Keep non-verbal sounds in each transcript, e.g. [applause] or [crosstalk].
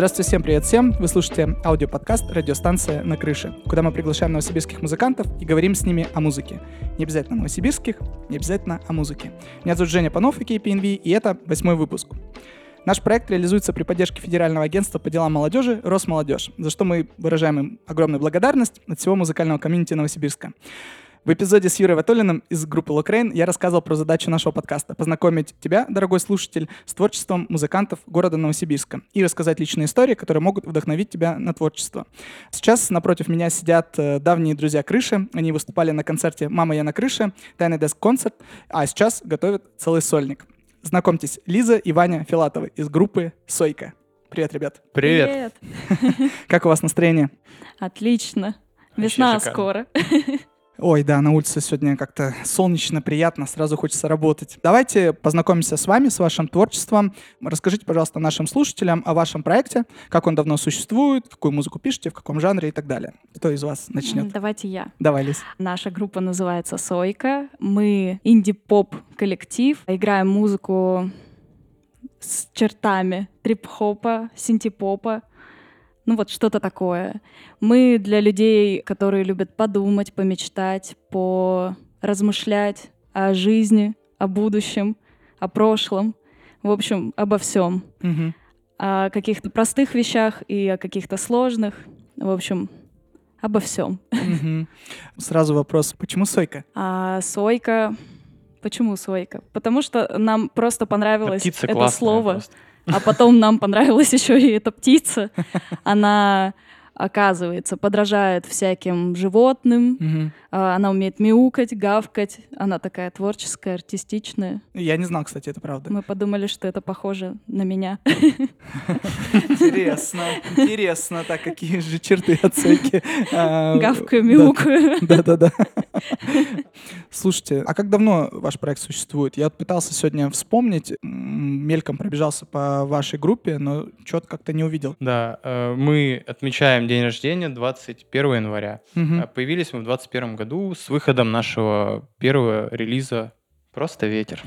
Здравствуйте всем, привет всем. Вы слушаете аудиоподкаст «Радиостанция на крыше», куда мы приглашаем новосибирских музыкантов и говорим с ними о музыке. Не обязательно новосибирских, не обязательно о музыке. Меня зовут Женя Панов и KPNV, и это восьмой выпуск. Наш проект реализуется при поддержке Федерального агентства по делам молодежи «Росмолодежь», за что мы выражаем им огромную благодарность от всего музыкального комьюнити Новосибирска. В эпизоде с Юрой Ватолиным из группы Локрейн я рассказывал про задачу нашего подкаста — познакомить тебя, дорогой слушатель, с творчеством музыкантов города Новосибирска и рассказать личные истории, которые могут вдохновить тебя на творчество. Сейчас напротив меня сидят э, давние друзья Крыши. Они выступали на концерте «Мама, я на крыше», «Тайный деск-концерт», а сейчас готовят целый сольник. Знакомьтесь, Лиза и Ваня Филатовы из группы «Сойка». Привет, ребят. Привет. [laughs] Как у вас настроение? Отлично. Весна скоро. [laughs] Ой, да, на улице сегодня как-то солнечно, приятно, сразу хочется работать. Давайте познакомимся с вами, с вашим творчеством. Расскажите, пожалуйста, нашим слушателям о вашем проекте, как он давно существует, какую музыку пишете, в каком жанре и так далее. Кто из вас начнет? Давайте я. Давай, Лиз. Наша группа называется Сойка. Мы инди-поп коллектив. Играем музыку с чертами трип-хопа, синти-попа. Ну вот что-то такое. Мы для людей, которые любят подумать, помечтать, поразмышлять о жизни, о будущем, о прошлом. В общем, обо всем. Мгм. О каких-то простых вещах и о каких-то сложных. В общем, обо всем. Мгм. Сразу вопрос, почему Сойка? А сойка... Почему сойка? Потому что нам просто понравилось птица это слово, просто. А потом нам понравилась еще и эта птица. Она, оказывается, подражает всяким животным. А, Она умеет мяукать, гавкать. Она такая творческая, артистичная. Я не знал, кстати, это правда. Мы подумали, что это похоже на меня. Интересно, интересно. Так, какие же черты Сойки? А, Гавкаю, да. мяукаю. Да-да-да. Слушайте, а как давно ваш проект существует? Я вот пытался сегодня вспомнить, мельком пробежался по вашей группе, но что-то как-то не увидел. Да, э, мы отмечаем день рождения 21 января. А Появились мы в 21 году с выходом нашего первого релиза «Просто ветер».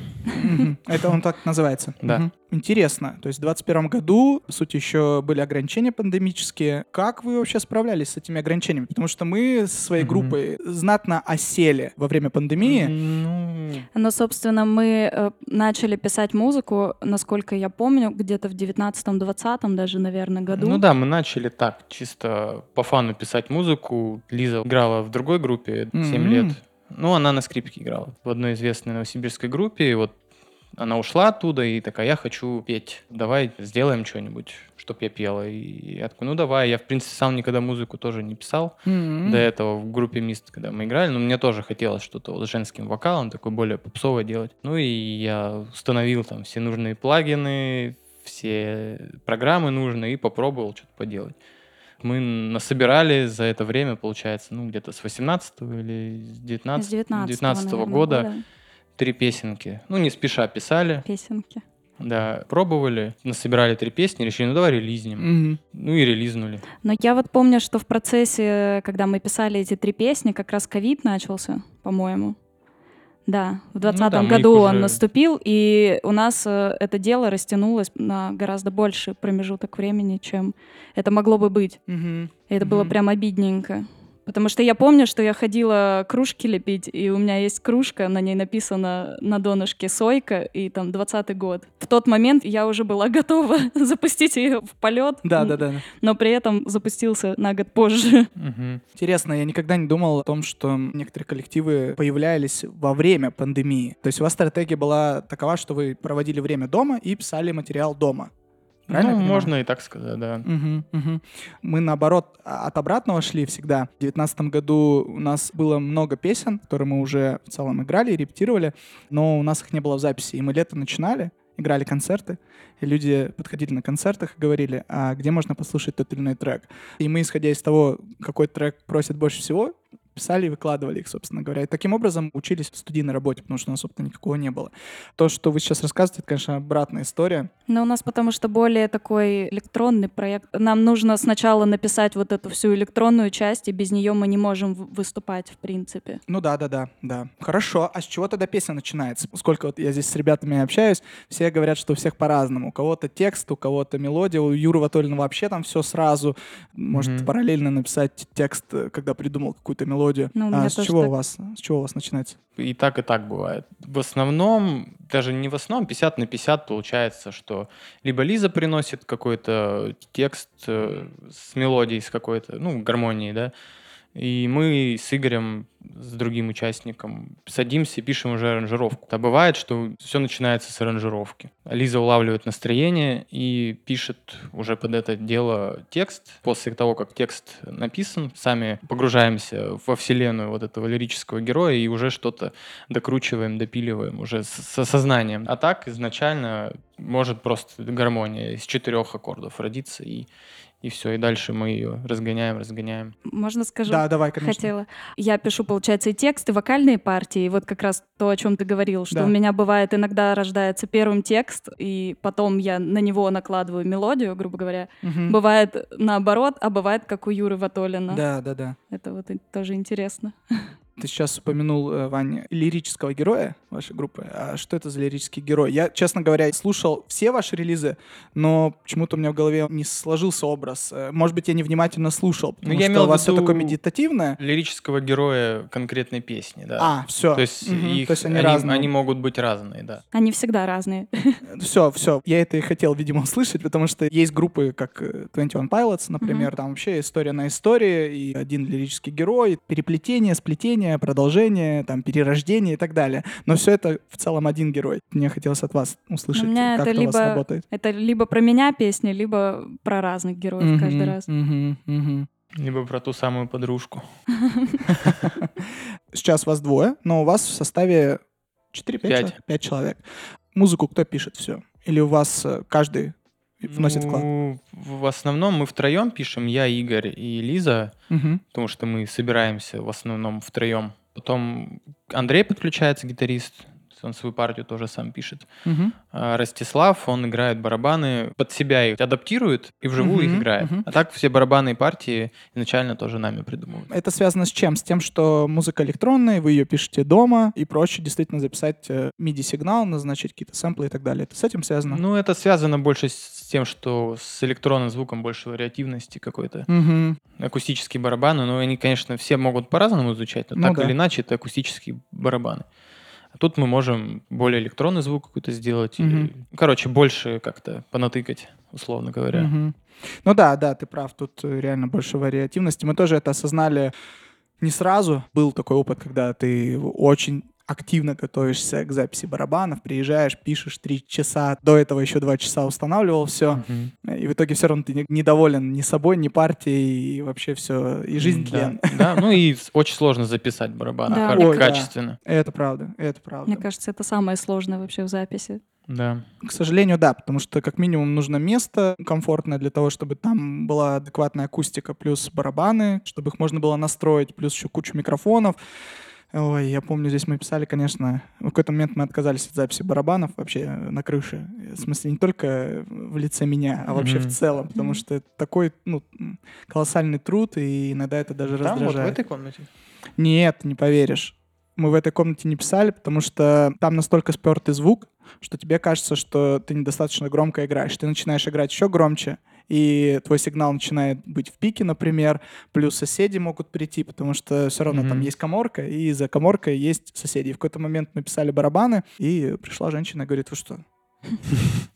Это он так называется? [laughs] Да. Интересно. То есть в 21 году, по сути, еще были ограничения пандемические. Как вы вообще справлялись с этими ограничениями? Потому что мы со своей группой знатно осели во время пандемии. Ну, Но, собственно, мы э, начали писать музыку, насколько я помню, где-то в 19-20 даже, наверное, году. ну да, мы начали так, чисто по фану писать музыку. Лиза играла в другой группе 7 М. лет. Ну, она на скрипке играла в одной известной новосибирской группе. И вот она ушла оттуда и такая, я хочу петь. Давай сделаем что-нибудь, чтоб я пела. И я такой, ну давай. Я, в принципе, сам никогда музыку тоже не писал. М. До этого в группе Мист, когда мы играли, но мне тоже хотелось что-то вот с женским вокалом, такое более попсовое делать. Ну и я установил там все нужные плагины, все программы нужные и попробовал что-то поделать. Мы насобирали за это время, получается, ну где-то с 18 или с 19, С 19 19 наверное, года три песенки. Ну не спеша писали, Песенки. да, пробовали, насобирали три песни, решили, ну давай релизнем. Мгм. Ну и релизнули. Но я вот помню, что в процессе, когда мы писали эти три песни, как раз ковид начался, по-моему. Да, в 2020 Ну да, году он уже- наступил, и у нас э, это дело растянулось на гораздо больший промежуток времени, чем это могло бы быть. Мгм. И это было Мгм. прям обидненько. Потому что я помню, что я ходила кружки лепить, и у меня есть кружка, на ней написано на донышке «Сойка», и там 20 год. В тот момент я уже была [laughs] готова запустить ее в полет, Да, да, да. но при этом запустился на год позже. [laughs] Мгм. Интересно, я никогда не думал о том, что некоторые коллективы появлялись во время пандемии. То есть у вас стратегия была такова, что вы проводили время дома и писали материал дома. Правильно Ну, можно и так сказать, да. Мгм, мгм. Мы, наоборот, а- от обратного шли всегда. В девятнадцатом году у нас было много песен, которые мы уже в целом играли и репетировали, но у нас их не было в записи. И мы лето начинали, играли концерты, и люди подходили на концертах и говорили, а где можно послушать тот или иной трек. И мы, исходя из того, какой трек просят больше всего, писали и выкладывали их, собственно говоря. И таким образом учились в студийной работе, потому что у нас опыта никакого не было. То, что вы сейчас рассказываете, это, конечно, обратная история. Но у нас потому что более такой электронный проект. Нам нужно сначала написать вот эту всю электронную часть, и без нее мы не можем выступать, в принципе. Ну да, да, да, да. Хорошо. А с чего тогда песня начинается? Сколько вот я здесь с ребятами общаюсь, все говорят, что у всех по-разному. У кого-то текст, у кого-то мелодия, у Юры Ватолина вообще там все сразу. Может Мгм. параллельно написать текст, когда придумал какую-то мелодию. Ну, у а с чего так. у вас? С чего у вас начинается? И так, и так бывает. В основном, даже не в основном, 50 на 50 получается, что либо Лиза приносит какой-то текст э, с мелодией, с какой-то, ну, гармонией, да, и мы с Игорем, с другим участником, садимся и пишем уже аранжировку. А бывает, что все начинается с аранжировки. Лиза улавливает настроение и пишет уже под это дело текст. После того, как текст написан, сами погружаемся во вселенную вот этого лирического героя и уже что-то докручиваем, допиливаем уже с, с сознанием. А так изначально может просто гармония из четырех аккордов родиться и и все, и дальше мы ее разгоняем, разгоняем. Можно скажу? Да, давай, конечно. Хотела. Я пишу, получается, и текст, и вокальные партии. И вот как раз то, о чем ты говорил, что Да. у меня бывает иногда рождается первым текст, и потом я на него накладываю мелодию, грубо говоря. Мгм. Бывает наоборот, а бывает как у Юры Ватолина. Да, да, да. Это вот тоже интересно. Ты сейчас упомянул, э, Ваня, лирического героя вашей группы. А что это за лирический герой? Я, честно говоря, слушал все ваши релизы, но почему-то у меня в голове не сложился образ. Э, Может быть, я невнимательно слушал, потому Ну, я что имел у в вас все такое медитативное. Лирического героя конкретной песни, да. А, все. То есть, их, То есть они они, разные. они могут быть разные, да. Они всегда разные. Все, все. Я это и хотел, видимо, услышать, потому что есть группы, как э, 21 Pilots, например, там вообще история на истории, и один лирический герой, переплетение, сплетение, продолжение, там, перерождение и так далее. Но все это в целом один герой. Мне хотелось от вас услышать, как это это у вас либо работает. Это либо про меня песня, либо про разных героев каждый Мгм, раз. мгм. Либо про ту самую подружку. [laughs] Сейчас вас двое, но у вас в составе 4-5 Пять. человек? 5 человек. Музыку кто пишет все? Или у вас э, каждый вносит вклад? Ну, в основном мы втроем пишем, я, Игорь и Лиза, потому что мы собираемся в основном втроем. Потом Андрей подключается, гитарист, он свою партию тоже сам пишет. А Ростислав, он играет барабаны, под себя их адаптирует и вживую Мгм, их играет. мгм. А так все барабанные партии изначально тоже нами придумывают. Это связано с чем? С тем, что музыка электронная, вы ее пишете дома, и проще действительно записать э, MIDI-сигнал, назначить какие-то сэмплы и так далее. Это с этим связано? Ну, это связано больше с тем, что с электронным звуком больше вариативности какой-то. Мгм. Акустические барабаны, но они, конечно, все могут по-разному изучать, но Ну так да. или иначе это акустические барабаны. А тут мы можем более электронный звук какой-то сделать. или- Мгм. короче, больше как-то понатыкать, условно говоря. Мгм. Ну да, да, ты прав, тут э, реально больше вариативности. Мы тоже это осознали не сразу. Был такой опыт, когда ты очень активно готовишься к записи барабанов, приезжаешь, пишешь три часа, до этого еще два часа устанавливал все, Мгм. и в итоге все равно ты не- недоволен ни собой, ни партией, и вообще все, и жизнь Да, тлен. [laughs] Да, ну и очень сложно записать барабаны Да, Ой, да. качественно. Это правда, это правда. Мне кажется, это самое сложное вообще в записи. Да. К сожалению, да, потому что как минимум нужно место комфортное для того, чтобы там была адекватная акустика, плюс барабаны, чтобы их можно было настроить, плюс еще кучу микрофонов. Ой, я помню, здесь мы писали, конечно, в какой-то момент мы отказались от записи барабанов вообще э, на крыше. В смысле, не только в лице меня, а вообще в Мгм. целом, потому Мгм. что это такой ну, колоссальный труд, и иногда это даже Там вот в раздражает. этой комнате. Нет, не поверишь. Мы в этой комнате не писали, потому что там настолько спертый звук, что тебе кажется, что ты недостаточно громко играешь. Ты начинаешь играть еще громче, и твой сигнал начинает быть в пике, например, плюс соседи могут прийти, потому что все равно там Мгм. есть коморка, и за коморкой есть соседи. И в какой-то момент мы писали барабаны, и пришла женщина и говорит, вы что?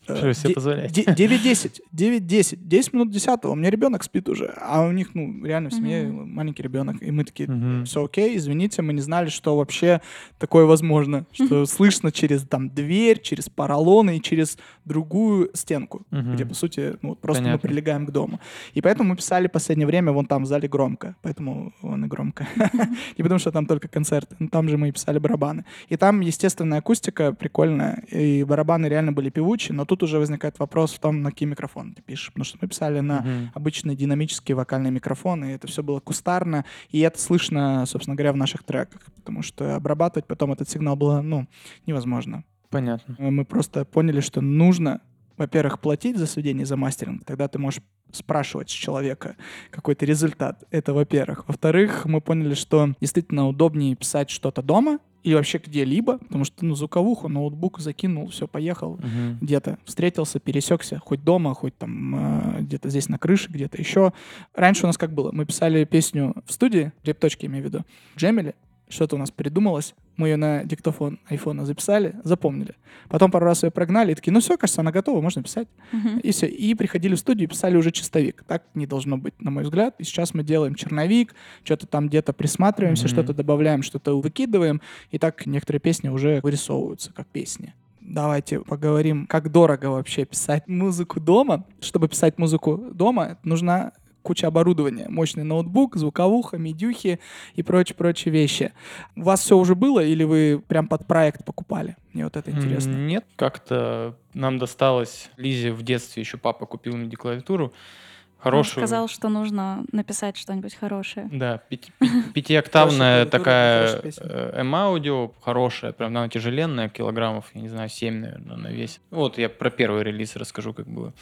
Э, Что себе позволяете? де- 9-10, 9-10, 10 минут 10 у меня ребенок спит уже, а у них, ну, реально в семье маленький ребенок, и мы такие, все окей, извините, мы не знали, что вообще такое возможно, [laughs] что слышно через там дверь, через поролоны и через другую стенку, где, по сути, ну, просто мы прилегаем к дому. И поэтому мы писали в последнее время вон там в зале громко, поэтому вон и громко. [laughs] Не потому что там только концерты, но там же мы и писали барабаны. И там естественная акустика прикольная, и барабаны реально были певучие, но тут уже возникает вопрос в том, на какие микрофоны ты пишешь. Потому что мы писали на Мгм. обычные динамические вокальные микрофоны, и это все было кустарно, и это слышно, собственно говоря, в наших треках, потому что обрабатывать потом этот сигнал было, ну, невозможно. Понятно. Мы просто поняли, что нужно, во-первых, платить за сведение, за мастеринг, тогда ты можешь спрашивать с человека какой-то результат. Это во-первых. Во-вторых, мы поняли, что действительно удобнее писать что-то дома и вообще где-либо, потому что, ну, звуковуху, ноутбук закинул, все, поехал, Мгм. где-то встретился, пересекся, хоть дома, хоть там э, где-то здесь на крыше, где-то еще. Раньше у нас как было? Мы писали песню в студии, репточки имею в виду, джемили, что-то у нас придумалось, мы ее на диктофон айфона записали, запомнили. Потом пару раз ее прогнали и такие, ну все, кажется, она готова, можно писать. Мгм. И все. И приходили в студию и писали уже чистовик. Так не должно быть, на мой взгляд. И сейчас мы делаем черновик, что-то там где-то присматриваемся, Мгм. что-то добавляем, что-то выкидываем. И так некоторые песни уже вырисовываются как песни. Давайте поговорим, как дорого вообще писать музыку дома. Чтобы писать музыку дома, нужна куча оборудования. Мощный ноутбук, звуковуха, медюхи и прочие-прочие вещи. У вас все уже было или вы прям под проект покупали? Мне вот это интересно. Нет, как-то нам досталось. Лизе в детстве еще папа купил мне клавиатуру. Он Хорошую. сказал, что нужно написать что-нибудь хорошее. Да, пяти- [laughs] пятиоктавная такая песня. э, M-аудио, хорошая, прям она тяжеленная, килограммов, я не знаю, 7, наверное, она весит. Вот я про первый релиз расскажу, как было.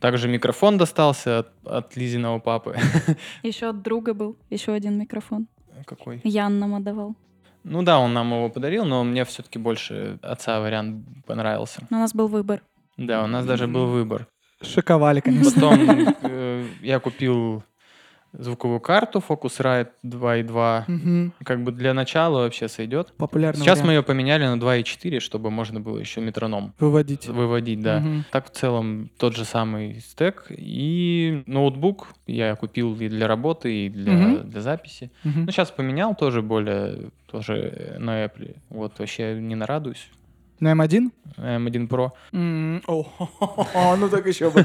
Также микрофон достался от, от Лизиного папы. [laughs] Еще от друга был, еще один микрофон. Какой? Ян нам отдавал. Ну да, он нам его подарил, но мне все-таки больше отца вариант понравился. Но у нас был выбор. Да, у нас даже был выбор. Шиковали, конечно. Потом [laughs] э, я купил звуковую карту Focusrite 2.2. Мгм. Как бы для начала вообще сойдет. Популярный Сейчас мы вариант. ее поменяли на 2.4, чтобы можно было еще метроном выводить. выводить, да. Мгм. Так в целом тот же самый стек. И ноутбук я купил и для работы, и для, Мгм. для записи. Мгм. Ну, сейчас поменял тоже более, тоже на Apple. Вот вообще не нарадуюсь. На М1? M1 Pro. О, [laughs] ну так еще бы.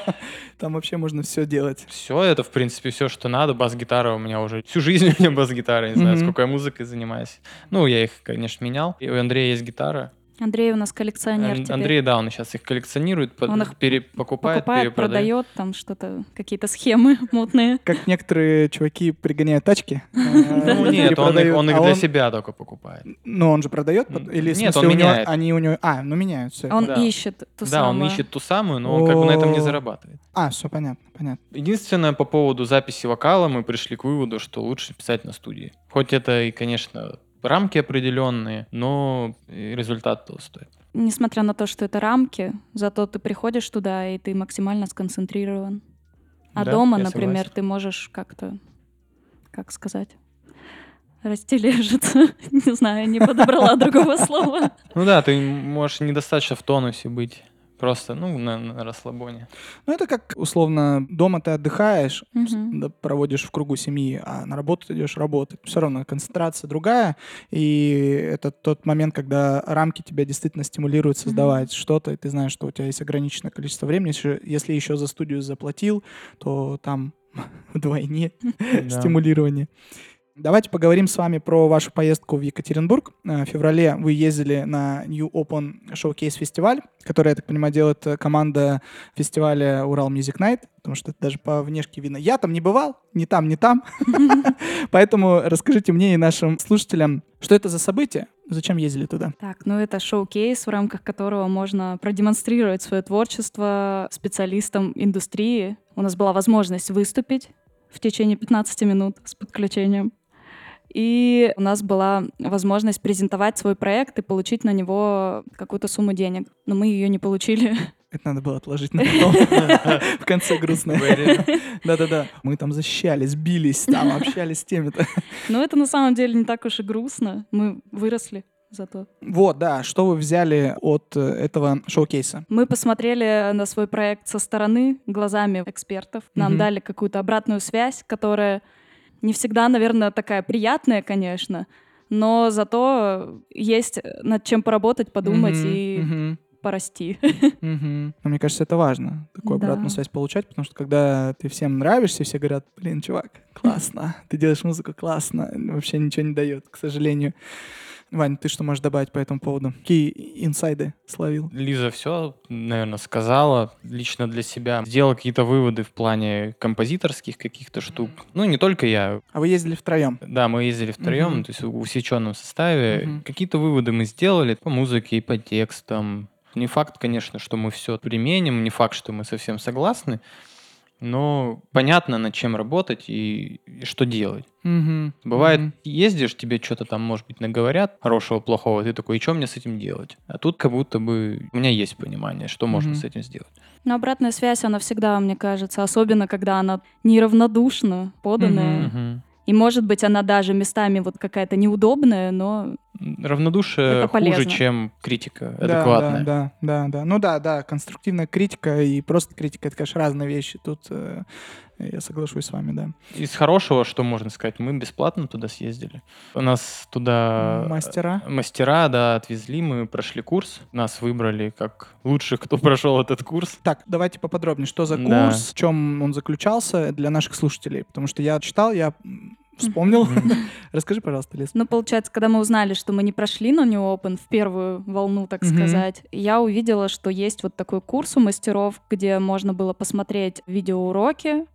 [laughs] Там вообще можно все делать. Все, это, в принципе, все, что надо. Бас-гитара у меня уже всю жизнь у меня бас-гитара. Не знаю, сколько я музыкой занимаюсь. Ну, я их, конечно, менял. И у Андрея есть гитара. Андрей у нас коллекционер Ан- теперь. Андрей, да, он сейчас их коллекционирует, Он их пере- покупает, Покупает, перепродает. продает, там что-то, какие-то схемы [laughs] мутные. Как некоторые чуваки пригоняют тачки. [laughs] э, Ну, нет, он их, а для себя только покупает. Ну, он же продает? Или нет, он меняет. Они у него... А, ну меняют, все. Он ищет ту да, он самую. ищет ту самую, но он как бы на этом не зарабатывает. А, все понятно, понятно. Единственное, по поводу записи вокала мы пришли к выводу, что лучше писать на студии. Хоть это и, конечно, рамки определенные, но результат того стоит. Несмотря на то, что это рамки, зато ты приходишь туда, и ты максимально сконцентрирован. А Да, дома, например, согласен. ты можешь как-то, как сказать, растележиться. [laughs] Не знаю, не подобрала другого слова. Ну да, ты можешь недостаточно в тонусе быть. Просто, ну, на, на расслабоне. Ну, это как, условно, дома ты отдыхаешь, да, проводишь в кругу семьи, а на работу ты идешь работать. Все равно концентрация другая, и это тот момент, когда рамки тебя действительно стимулируют создавать что-то, и ты знаешь, что у тебя есть ограниченное количество времени. Если, если еще за студию заплатил, то там [laughs] вдвойне [laughs] стимулирование. Давайте поговорим с вами про вашу поездку в Екатеринбург. Э, В феврале вы ездили на New Open Showcase фестиваль, который, я так понимаю, делает э, команда фестиваля Урал Music Night, потому что это даже по внешке видно. Я там не бывал, ни там, ни там. [laughs] Поэтому расскажите мне и нашим слушателям, что это за событие, зачем ездили туда? Так, ну это шоу-кейс, в рамках которого можно продемонстрировать свое творчество специалистам индустрии. У нас была возможность выступить в течение 15 минут с подключением. И у нас была возможность презентовать свой проект и получить на него какую-то сумму денег. Но мы ее не получили. Это надо было отложить на потом. В конце грустно. Да-да-да. Мы там защищались, бились, там общались с теми-то. Но это на самом деле не так уж и грустно. Мы выросли зато. Вот, да. Что вы взяли от э, этого шоу-кейса? Мы посмотрели на свой проект со стороны, глазами экспертов. Нам Мгм. дали какую-то обратную связь, которая не всегда, наверное, такая приятная, конечно, но зато есть над чем поработать, подумать Мгм, и мгм. порасти. Мгм. Но мне кажется, это важно, такую Да. обратную связь получать, потому что когда ты всем нравишься, все говорят, блин, чувак, классно, ты делаешь музыку классно, вообще ничего не дает, к сожалению. Вань, ты что можешь добавить по этому поводу? Какие инсайды словил? Лиза все, наверное, сказала лично для себя. Сделала какие-то выводы в плане композиторских каких-то штук. Ну, не только я. А вы ездили втроем? Да, мы ездили втроем, Мгм. то есть в усеченном составе. Мгм. Какие-то выводы мы сделали по музыке и по текстам. Не факт, конечно, что мы все применим, не факт, что мы совсем согласны, но понятно, над чем работать и, и что делать. Мгм. Бывает, Мгм. ездишь, тебе что-то там, может быть, наговорят хорошего, плохого, ты такой, и что мне с этим делать? А тут как будто бы у меня есть понимание, что можно Мгм. с этим сделать. Но обратная связь, она всегда, мне кажется, особенно когда она неравнодушно поданная. Мгм. И, может быть, она даже местами вот какая-то неудобная, но Равнодушие Это хуже, полезно. чем критика Да, адекватная. Да, да, да, да. Ну да, да, конструктивная критика и просто критика, это, конечно, разные вещи. Тут э, я соглашусь с вами, да. Из хорошего, что можно сказать, мы бесплатно туда съездили. У нас туда Мастера. мастера, да, отвезли, мы прошли курс, нас выбрали как лучших, кто прошел этот курс. Так, давайте поподробнее, что за Да. курс, в чем он заключался для наших слушателей, потому что я читал, я вспомнил. [laughs] Расскажи, пожалуйста, Лиз. Ну, получается, когда мы узнали, что мы не прошли на New Open в первую волну, так сказать, я увидела, что есть вот такой курс у мастеров, где можно было посмотреть видеоуроки.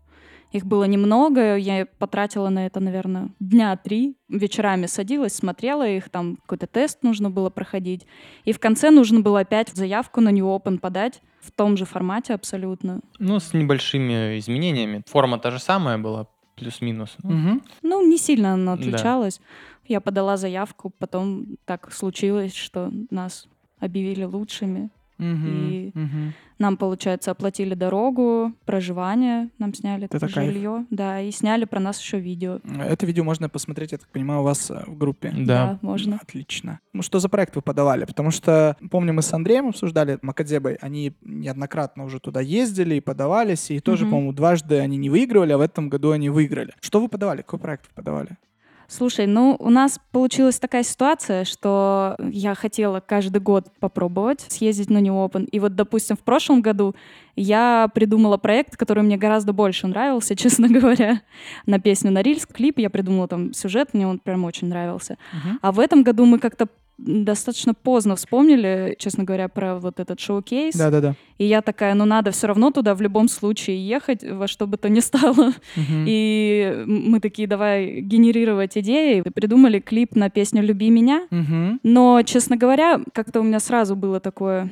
Их было немного, я потратила на это, наверное, дня три. Вечерами садилась, смотрела их, там какой-то тест нужно было проходить. И в конце нужно было опять заявку на New Open подать в том же формате абсолютно. Ну, с небольшими изменениями. Форма та же самая была, плюс-минус. Ну, Мгм. Ну, не сильно она Да. отличалась. Я подала заявку, потом так случилось, что нас объявили лучшими. Мгм. И- Мгм. Нам, получается, оплатили дорогу, проживание, нам сняли Это кайф. жилье, да, и сняли про нас еще видео. Это видео можно посмотреть, я так понимаю, у вас э, в группе. Да. можно. Отлично. Ну, что за проект вы подавали? Потому что, помню, мы с Андреем обсуждали, Макадзебой, они неоднократно уже туда ездили и подавались, и тоже, Мгм. по-моему, дважды они не выигрывали, а в этом году они выиграли. Что вы подавали? Какой проект вы подавали? Слушай, ну у нас получилась такая ситуация, что я хотела каждый год попробовать съездить на New Open. И вот, допустим, в прошлом году я придумала проект, который мне гораздо больше нравился, [laughs] честно говоря, на песню «Норильск». Клип я придумала там сюжет, мне он прям очень нравился. А в этом году мы как-то достаточно поздно вспомнили, честно говоря, про вот этот шоу-кейс. Да-да-да. И я такая, ну надо все равно туда в любом случае ехать, во что бы то ни стало. Мгм. И мы такие, давай генерировать идеи. И придумали клип на песню «Люби меня». Мгм. Но, честно говоря, как-то у меня сразу было такое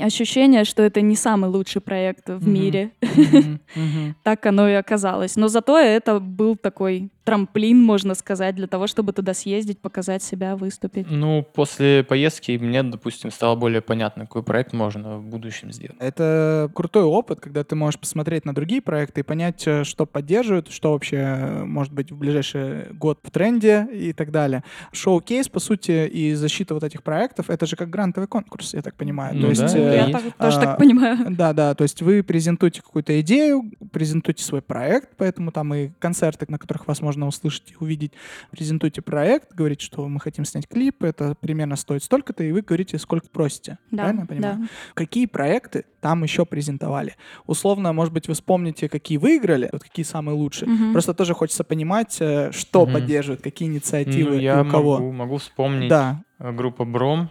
ощущение, что это не самый лучший проект в Мгм. мире. Мгм. [laughs] Мгм. Так оно и оказалось. Но зато это был такой трамплин, можно сказать, для того, чтобы туда съездить, показать себя, выступить. Ну, после поездки мне, допустим, стало более понятно, какой проект можно в будущем сделать. Это крутой опыт, когда ты можешь посмотреть на другие проекты и понять, э, что поддерживают, что вообще э, может быть в ближайший год в тренде и так далее. Шоу-кейс, по сути, и защита вот этих проектов, это же как грантовый конкурс, я так понимаю. Ну То есть, да, э, Я есть. так- тоже а, так понимаю. Да, да, то есть вы презентуете какую-то идею, презентуете свой проект, поэтому там и концерты, на которых вас можно услышать и увидеть, презентуйте проект, говорите, что мы хотим снять клип, это примерно стоит столько-то, и вы говорите, сколько просите. Да, Правильно я понимаю? да. Какие проекты там еще презентовали? Условно, может быть, вы вспомните, какие выиграли, вот какие самые лучшие. Мгм. Просто тоже хочется понимать, э, что Мгм. поддерживают, какие инициативы Ну, и я у кого. Могу, могу вспомнить Да. э, группа Бром.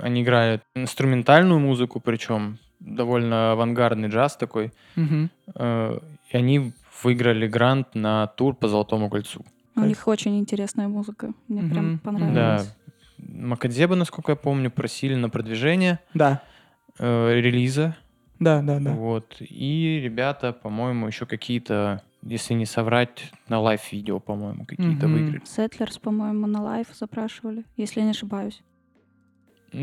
Они играют инструментальную музыку, причем довольно авангардный джаз такой. Э, И они выиграли грант на тур по Золотому кольцу. У Кайф. них очень интересная музыка. Мне Мгм, прям мгм. Да. понравилось. Макадзеба, насколько я помню, просили на продвижение Да. э, релиза. Да, да, да. Вот. И ребята, по-моему, еще какие-то, если не соврать, на live-видео, по-моему, какие-то Мгм. выиграли. Settlers, по-моему, на live запрашивали, если я не ошибаюсь.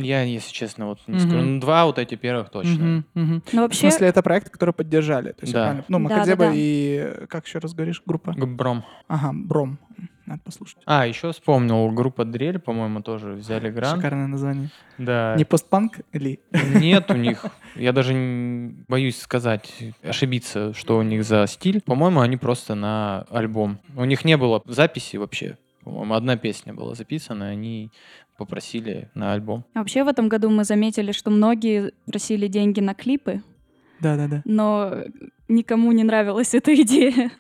Я, если честно, вот не Мгм. скажу. Ну, два вот эти первых точно. Мгм, мгм. Но В вообще, смысле, это проект, который поддержали. То есть, я Да. Ну, Да, Макадзеба да, да. и... Как еще раз говоришь? Группа? Бром. Ага, Бром. Надо послушать. А, еще вспомнил, группа Дрель, по-моему, тоже взяли грант. Шикарное название. Да. Не постпанк ли? Нет у них. Я даже боюсь сказать, ошибиться, что у них за стиль. По-моему, они просто на альбом. У них не было записи вообще По-моему, одна песня была записана, они попросили на альбом. А Вообще в этом году мы заметили, что многие просили деньги на клипы, Да-да-да. но никому не нравилась эта идея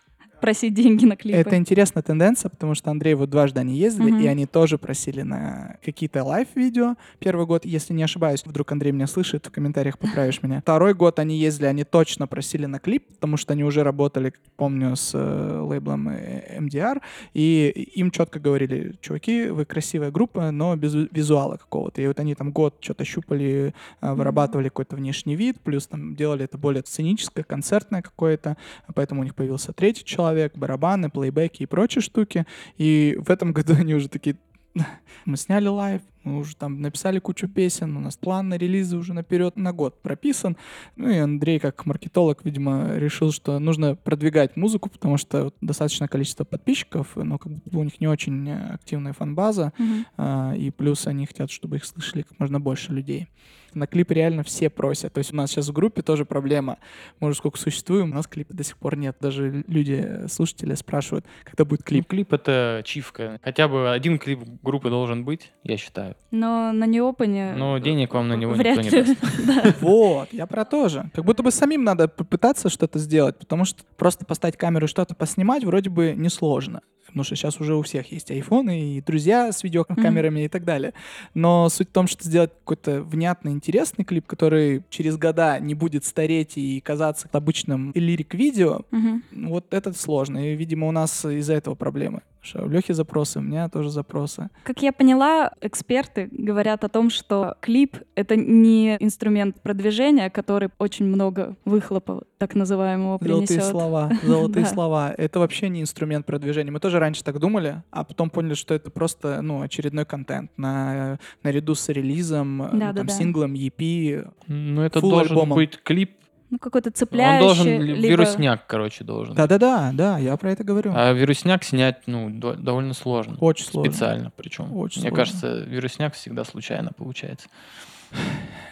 просить деньги на клипы. Это интересная тенденция, потому что Андрей вот дважды они ездили, Мгм. и они тоже просили на какие-то лайв-видео. Первый год, если не ошибаюсь, вдруг Андрей меня слышит, в комментариях поправишь меня. Второй год они ездили, они точно просили на клип, потому что они уже работали, помню, с э, лейблом э, MDR, и им четко говорили, чуваки, вы красивая группа, но без ви- визуала какого-то. И вот они там год что-то щупали, э, вырабатывали какой-то внешний вид, плюс там делали это более сценическое, концертное какое-то, поэтому у них появился третий человек, барабаны, плейбеки и прочие штуки. И в этом году [laughs] они уже такие, [laughs] мы сняли live, мы уже там написали кучу песен, у нас план на релизы уже наперед на год прописан. Ну и Андрей, как маркетолог, видимо, решил, что нужно продвигать музыку, потому что достаточное количество подписчиков, но как будто у них не очень активная фан-база, Мгм. а, и плюс они хотят, чтобы их слышали как можно больше людей. На клип реально все просят. То есть у нас сейчас в группе тоже проблема. Мы уже сколько существуем, у нас клипа до сих пор нет. Даже люди, слушатели спрашивают, когда будет Клип, клип. клип это чивка. Хотя бы один клип группы должен быть, я считаю. Но на неопане... Но денег вам на него вряд никто не ли. даст. [laughs] Вот, я про то же. Как будто бы самим надо попытаться что-то сделать, потому что просто поставить камеру и что-то поснимать вроде бы несложно. Потому что сейчас уже у всех есть айфоны и друзья с видеокамерами и так далее. Но суть в том, что сделать какой-то внятный, интересный клип, который через года не будет стареть и казаться обычным лирик-видео, Мгм. вот это сложно. И, видимо, у нас из-за этого проблемы. Что у Лехи запросы, у меня тоже запросы. Как я поняла, эксперты говорят о том, что клип — это не инструмент продвижения, который очень много выхлопа, так называемого, Золотые принесет. слова, золотые [laughs] слова. Это вообще не инструмент продвижения. Мы тоже раньше так думали, а потом поняли, что это просто ну, очередной контент на, наряду с релизом, ну, там, синглом, EP. Ну, это должен альбомом. быть клип. Ну, какой-то Он цепляющий, должен, ли- либо... вирусняк, короче, должен. Да-да-да, да, я про это говорю. А вирусняк снять, ну, до- довольно сложно. Очень сложно. Специально причем. Очень Мне сложно. кажется, вирусняк всегда случайно получается.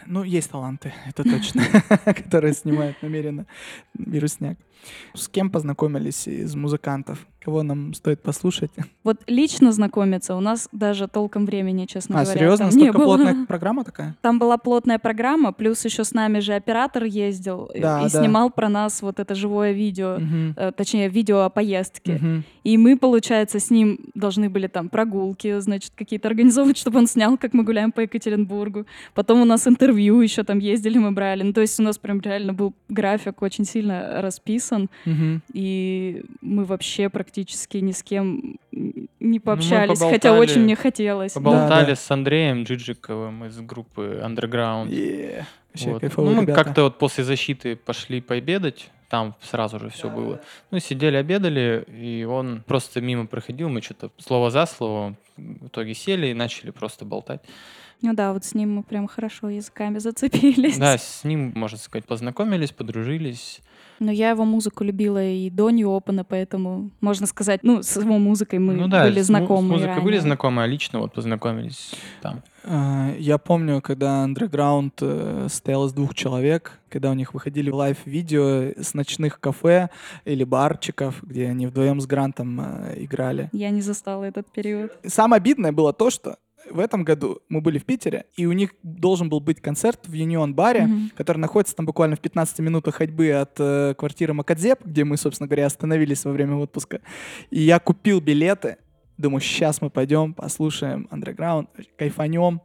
Ну, есть таланты, это точно, [laughs] которые снимают намеренно вирусняк. С кем познакомились из музыкантов? Кого нам стоит послушать? [laughs] Вот лично знакомиться у нас даже толком времени, честно А, говоря, серьезно? там не Настолько было. плотная программа такая? [laughs] Там была плотная программа, плюс еще с нами же оператор ездил и- Да, и да. снимал про нас вот это живое видео, э, точнее, видео о поездке. Мгм. И мы, получается, с ним должны были там прогулки, значит, какие-то организовывать, [laughs] чтобы он снял, как мы гуляем по Екатеринбургу. Потом у нас интервью еще там ездили, мы брали. Ну, то есть у нас прям реально был график очень сильно расписан, Мгм. и мы вообще практически ни с кем не пообщались, хотя очень мне хотелось. Поболтали да. с Андреем Джиджиковым из группы Underground. Вообще Вот. кайфовые Ну, мы ребята. как-то вот после защиты пошли пообедать, там сразу же все было. Ну, сидели, обедали, и он просто мимо проходил, мы что-то слово за слово в итоге сели и начали просто болтать. Ну да, вот с ним мы прям хорошо языками зацепились. Да, с ним, можно сказать, познакомились, подружились. Но я его музыку любила и до New Open, поэтому, можно сказать, ну, с его музыкой мы ну да, были знакомы. С музыкой были ранее. знакомы, а лично вот познакомились там. А, Я помню, когда Underground э, состоял из двух человек, когда у них выходили лайв-видео с ночных кафе или барчиков, где они вдвоем с Грантом э, играли. Я не застала этот период. Самое обидное было то, что в этом году мы были в Питере, и у них должен был быть концерт в Юнион баре, Мгм. который находится там буквально в 15 минутах ходьбы от э, квартиры Макадзеп, где мы, собственно говоря, остановились во время отпуска. И я купил билеты. Думаю, сейчас мы пойдем, послушаем андерграунд, кайфанем.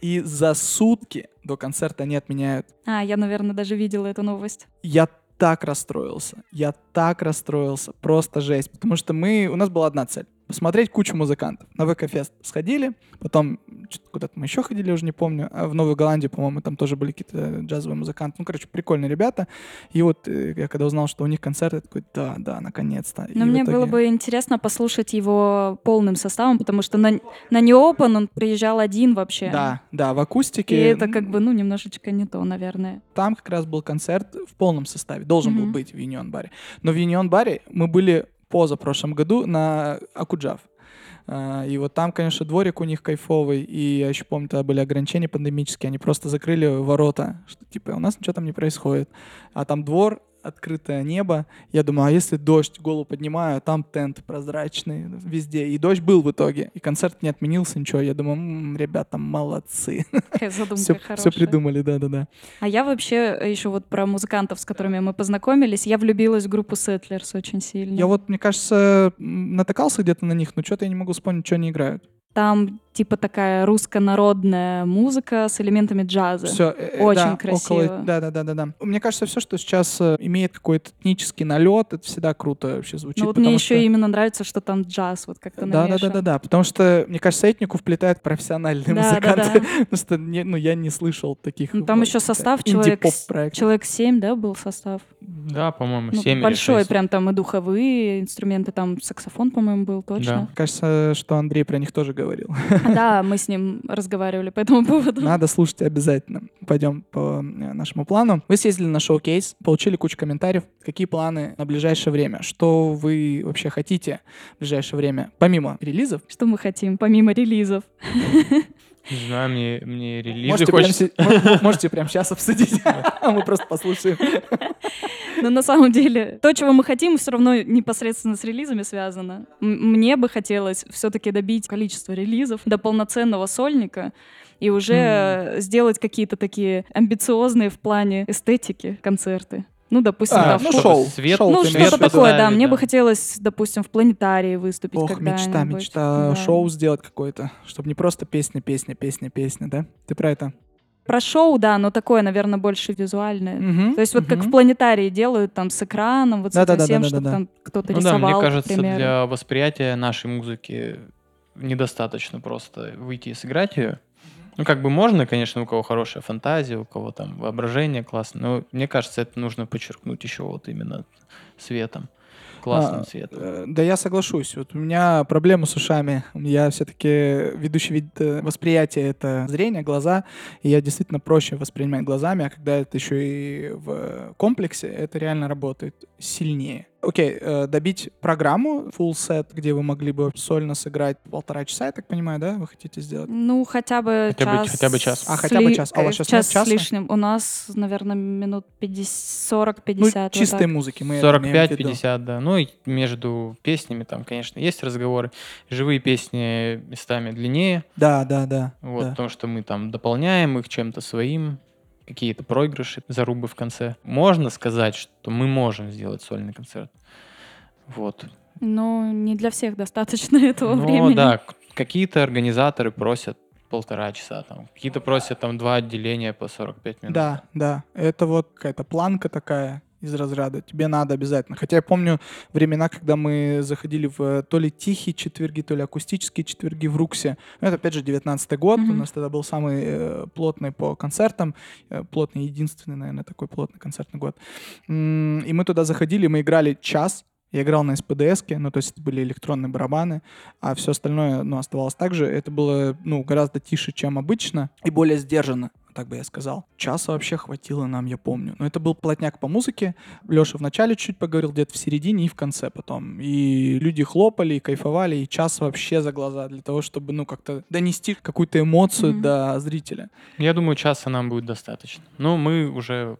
И за сутки до концерта они отменяют. А, я, наверное, даже видела эту новость. Я так расстроился. Я так расстроился. Просто жесть. Потому что мы... У нас была одна цель. Посмотреть кучу музыкантов. На ВК-фест сходили. Потом куда-то мы еще ходили, уже не помню. А в Новую Голландию, по-моему, там тоже были какие-то джазовые музыканты. Ну, короче, прикольные ребята. И вот э, я когда узнал, что у них концерт, я такой, да, да, наконец-то. И Но в мне итоге- было бы интересно послушать его полным составом, потому что на, на Open он приезжал один вообще. Да, да, в И акустике. это как бы, ну, немножечко не то, наверное. Там как раз был концерт в полном составе. Должен был Мгм. быть в Юнион баре. Но в Юнион баре мы были позапрошлом году на Акуджав. А, И вот там, конечно, дворик у них кайфовый. И я еще помню, тогда были ограничения пандемические. Они просто закрыли ворота. Что типа у нас ничего там не происходит. А там двор открытое небо. Я думаю, а если дождь, голову поднимаю, а там тент прозрачный везде. И дождь был в итоге. И концерт не отменился, ничего. Я думаю, «М, ребята, молодцы. [laughs] [laughs] Все, придумали, да-да-да. А я вообще еще вот про музыкантов, с которыми мы познакомились, я влюбилась в группу Settlers очень сильно. Я вот, мне кажется, натыкался где-то на них, но что-то я не могу вспомнить, что они играют. Там типа такая русско-народная музыка с элементами джаза. Все, Очень красиво. да, да, да, да, да. Мне кажется, все, что сейчас э, имеет какой-то этнический налет, это всегда круто вообще звучит. Ну вот мне что... еще именно нравится, что там джаз вот как-то Да, да, да, да, да, потому что, мне кажется, этнику вплетают профессиональные Да, да, музыканты, да. [laughs] потому что не- ну, я не слышал таких. Ну, там вот, еще состав человек, человек 7, да, был состав? Да, по-моему, Ну, 7 или большой, 6. прям там и духовые инструменты, там саксофон, по-моему, был точно. Кажется, что Андрей про них тоже говорил. Да, мы с ним разговаривали по этому поводу. Надо слушать обязательно. Пойдем по э, нашему плану. Вы съездили на шоу-кейс, получили кучу комментариев. Какие планы на ближайшее время? Что вы вообще хотите в ближайшее время? Помимо релизов, Что мы хотим, помимо релизов? Не знаю, мне, мне релизы можете прямо, хочется. се- мо- можете прямо сейчас обсудить, [laughs] а мы просто послушаем. Но на самом деле, то, чего мы хотим, все равно непосредственно с релизами связано. Мне бы хотелось все-таки добить количество релизов до полноценного сольника и уже сделать какие-то такие амбициозные в плане эстетики концерты. Ну, допустим, А, да, ну, в что-то шоу. свет- шоу Ну, что-то такое, да. Мне да. бы хотелось, допустим, в планетарии выступить Ох, мечта, мечта. Да. Шоу сделать какое-то, чтобы не просто песня, песня, песня, песня, да? Ты про это? Про шоу, да, но такое, наверное, больше визуальное. Мгм, То есть вот как в планетарии делают там с экраном, вот с этим Да-да-да-да-да-да. всем, чтобы там кто-то Ну да, рисовал, мне к кажется, примеру. для восприятия нашей музыки недостаточно просто выйти и сыграть ее. Ну, как бы можно, конечно, у кого хорошая фантазия, у кого там воображение классно, но мне кажется, это нужно подчеркнуть еще вот именно светом, классным А, светом. э, Да я соглашусь. Вот у меня проблема с ушами. Я все-таки ведущий вид э, восприятия — это зрение, глаза. И я действительно проще воспринимать глазами, а когда это еще и в комплексе, это реально работает сильнее. Окей, э, добить программу full set, где вы могли бы сольно сыграть полтора часа, я так понимаю, да, вы хотите сделать? Ну, хотя бы Хотя бы- час. хотя бы час. А, хотя бы час. А у вас э, щас час нет часа? с лишним. У нас, наверное, минут 50, Ну, 40-50. вот чистой так. музыки мы это имеем в виду. 45-50, да. Ну и между песнями там, конечно, есть разговоры. Живые песни местами длиннее, Да, да, да. вот, да. потому что мы там дополняем их чем-то своим, какие-то проигрыши, зарубы в конце. Можно сказать, что мы можем сделать сольный концерт. Вот. Но не для всех достаточно [laughs] этого Но времени. да, какие-то организаторы просят полтора часа, там, какие-то просят там два отделения по 45 минут. Да, да. Это вот какая-то планка такая из разряда. Тебе надо обязательно. Хотя я помню времена, когда мы заходили в э, то ли тихие четверги, то ли акустические четверги в Руксе. Ну, это, опять же, 19 год. У Мгм. нас тогда был самый э, плотный по концертам. э, плотный, единственный, наверное, такой плотный концертный год. М, И мы туда заходили, мы играли час. Я играл на СПДСке, ну, то есть это были электронные барабаны, а все остальное, ну, оставалось так же. Это было, ну, гораздо тише, чем обычно, и более сдержанно, так бы я сказал. Часа вообще хватило нам, я помню. Но это был плотняк по музыке. Леша вначале чуть поговорил, где-то в середине и в конце потом. И люди хлопали, и кайфовали, и час вообще за глаза для того, чтобы, ну, как-то донести какую-то эмоцию Мгм. до зрителя. Я думаю, часа нам будет достаточно. Но мы уже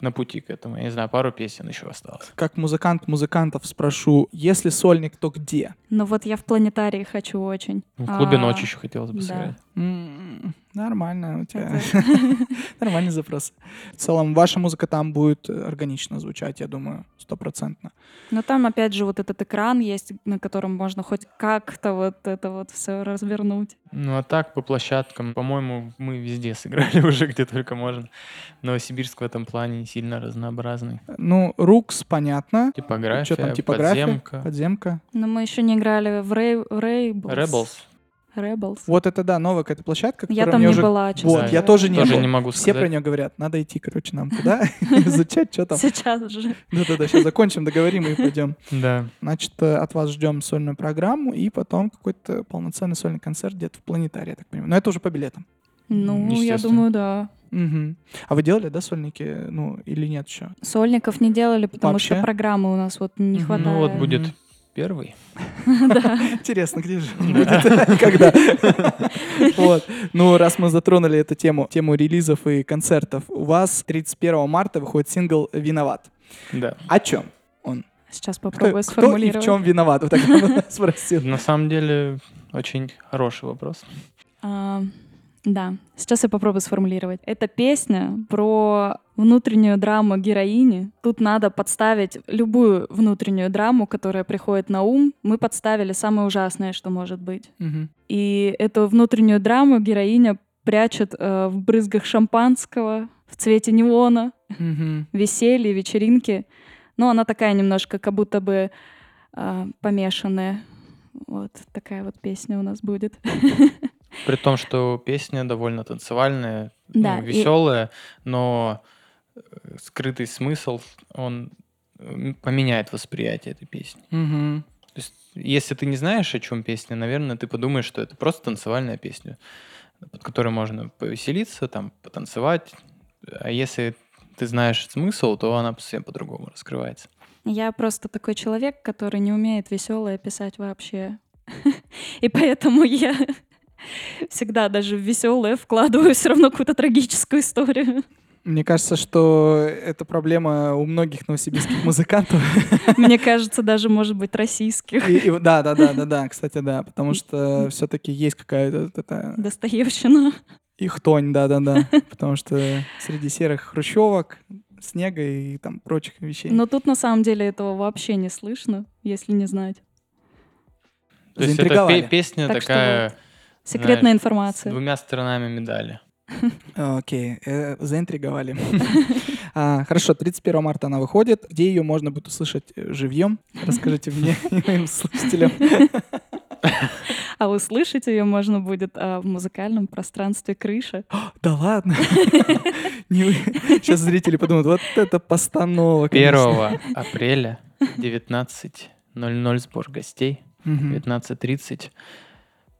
на пути к этому. Я не знаю, пару песен еще осталось. Как музыкант музыкантов спрошу, если сольник, то где? Но вот я в планетарии хочу очень. В клубе А, ночи еще хотелось бы да. сыграть. Нормально у тебя. [laughs] [laughs] Нормальный запрос. В целом, ваша музыка там будет э, органично звучать, я думаю, стопроцентно. Но там, опять же, вот этот экран есть, на котором можно хоть как-то вот это вот все развернуть. Ну а так, по площадкам, по-моему, мы везде сыграли [laughs] уже, где только можно. Новосибирск в этом плане не сильно разнообразный. Ну, Рукс, понятно. Типография, Что там, типография? подземка. Подземка. Но мы еще не играли в Рей... Rebels. Rebels. Вот это, да, новая какая-то площадка, Я там не уже... была, честно Вот, Да, я тоже не Тоже был. не могу Все про нее говорят. Надо идти, короче, нам [laughs] туда, [laughs] изучать, что там. Сейчас же. Да-да-да, сейчас закончим, договорим и пойдем. Да. Значит, э, от вас ждем сольную программу и потом какой-то полноценный сольный концерт где-то в планетарии, я так понимаю. Но это уже по билетам. Ну, я думаю, да. Мгм. А вы делали, да, сольники? Ну, или нет еще? Сольников не делали, потому Вообще? что программы у нас вот не хватает. Ну вот будет Мгм. первый. [laughs] Интересно, где же он будет? Когда? [laughs] Вот. Ну, раз мы затронули эту тему, тему релизов и концертов, у вас 31 марта выходит сингл «Виноват». Да. О чем он? Сейчас Кто, попробую кто и в сформулировать. чем виноват? Вот так [laughs] спросил. На самом деле, очень хороший вопрос. Да, сейчас я попробую сформулировать. Это песня про внутреннюю драму героини. Тут надо подставить любую внутреннюю драму, которая приходит на ум. Мы подставили самое ужасное, что может быть. Мгм. И эту внутреннюю драму героиня прячет э, в брызгах шампанского, в цвете неона, Мгм. [laughs] веселье, вечеринки. Но она такая немножко, как будто бы а, помешанная. Вот такая вот песня у нас будет. [laughs] При том, что песня довольно танцевальная, Да, и- веселая, но э, скрытый смысл, он поменяет восприятие этой песни. Мгм. То есть, если ты не знаешь, о чем песня, наверное, ты подумаешь, что это просто танцевальная песня, под которой можно повеселиться, там, потанцевать. А если ты знаешь смысл, то она совсем по-другому раскрывается. Я просто такой человек, который не умеет веселое писать вообще. [laughs] И поэтому я всегда даже в веселое вкладываю все равно какую-то трагическую историю. Мне кажется, что это проблема у многих новосибирских музыкантов. [laughs] Мне кажется, даже, может быть, российских. И- и- Да, да, да, да, да, [laughs] кстати, да, потому что все-таки есть какая-то эта Достоевщина. ихтонь, да, да, да, потому что среди серых хрущевок, снега и там прочих вещей. Но тут на самом деле этого вообще не слышно, если не знать. То есть это песня Так что такая Секретная Знаешь, с информация. двумя сторонами медали. [laughs] Окей, э, заинтриговали. [laughs] А, Хорошо, 31 марта она выходит. Где ее можно будет услышать э, живьем? Расскажите мне [laughs] и моим слушателям. А услышать ее можно будет а, в музыкальном пространстве крыша. [gasps] Да ладно. Сейчас зрители подумают, вот это постанова. 1 конечно. апреля 19.00 сбор гостей. Мгм. 19.30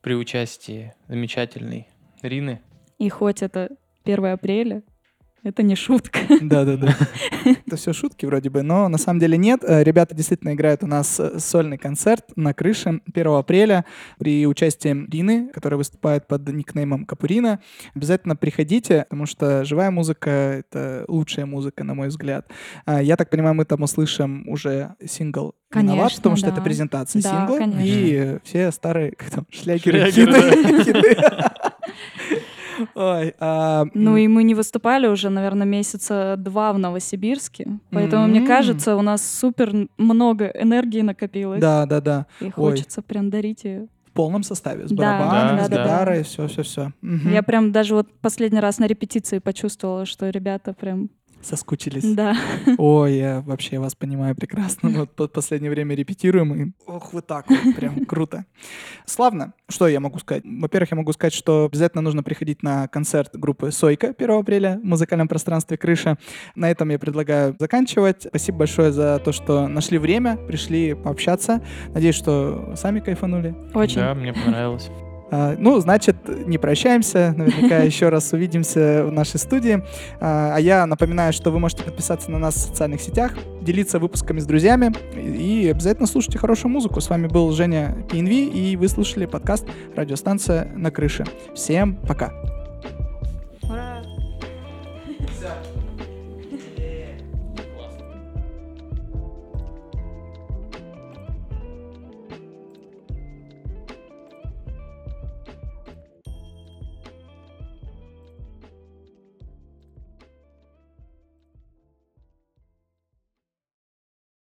при участии замечательной Рины. И хоть это 1 апреля, это не шутка. Да-да-да. [laughs] Это все шутки вроде бы, но на самом деле нет. Э, Ребята действительно играют у нас э, сольный концерт на крыше 1 апреля при участии Рины, которая выступает под никнеймом Капурина. Обязательно приходите, потому что живая музыка — это лучшая музыка, на мой взгляд. А, Я так понимаю, мы там услышим уже сингл «Виноват», Конечно, потому что да. это презентация Да, сингла. конечно. И все старые как там, шлягеры, Шлягеры, хиты. [laughs] хиты. Ой, а, Ну и мы не выступали уже, наверное, месяца два в Новосибирске. Поэтому, мне М. кажется, у нас супер много энергии накопилось. да, да, да. И хочется прям дарить ее. В полном составе, с Да, барабанами, да, с да, гитарой, все-все-все. Я прям даже вот последний раз на репетиции почувствовала, что ребята прям... Соскучились. Да. Ой, я вообще вас понимаю прекрасно. Вот по- последнее время репетируем, и ох, вы так вот, прям [laughs] круто. Славно. Что я могу сказать? Во-первых, я могу сказать, что обязательно нужно приходить на концерт группы «Сойка» 1 апреля в музыкальном пространстве «Крыша». На этом я предлагаю заканчивать. Спасибо большое за то, что нашли время, пришли пообщаться. Надеюсь, что сами кайфанули. Очень. Да, мне понравилось. А, Ну, значит, не прощаемся. Наверняка [laughs] еще раз увидимся в нашей студии. А а я напоминаю, что вы можете подписаться на нас в социальных сетях, делиться выпусками с друзьями и обязательно слушайте хорошую музыку. С вами был Женя PNV, и вы слушали подкаст «Радиостанция на крыше». Всем пока!